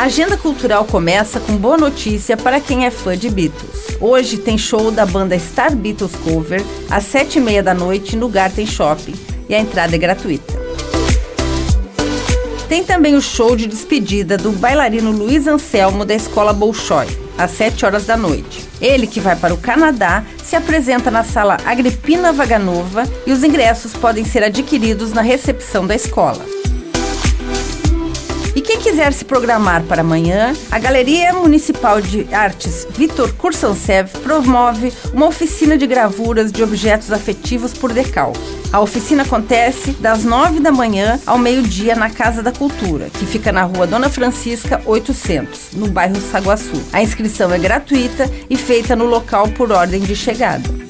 A agenda cultural começa com boa notícia para quem é fã de Beatles. Hoje tem show da banda Star Beatles Cover às sete e meia da noite no Garten Shopping e a entrada é gratuita. Tem também o show de despedida do bailarino Luiz Anselmo da Escola Bolshoi, às 7 horas da noite. Ele, que vai para o Canadá, se apresenta na sala Agripina Vaganova e os ingressos podem ser adquiridos na recepção da escola. Quiser se programar para amanhã, a Galeria Municipal de Artes Vitor Kursansev promove uma oficina de gravuras de objetos afetivos por decalque. A oficina acontece das 9 da manhã ao meio-dia na Casa da Cultura, que fica na rua Dona Francisca 800, no bairro Saguaçu. A inscrição é gratuita e feita no local por ordem de chegada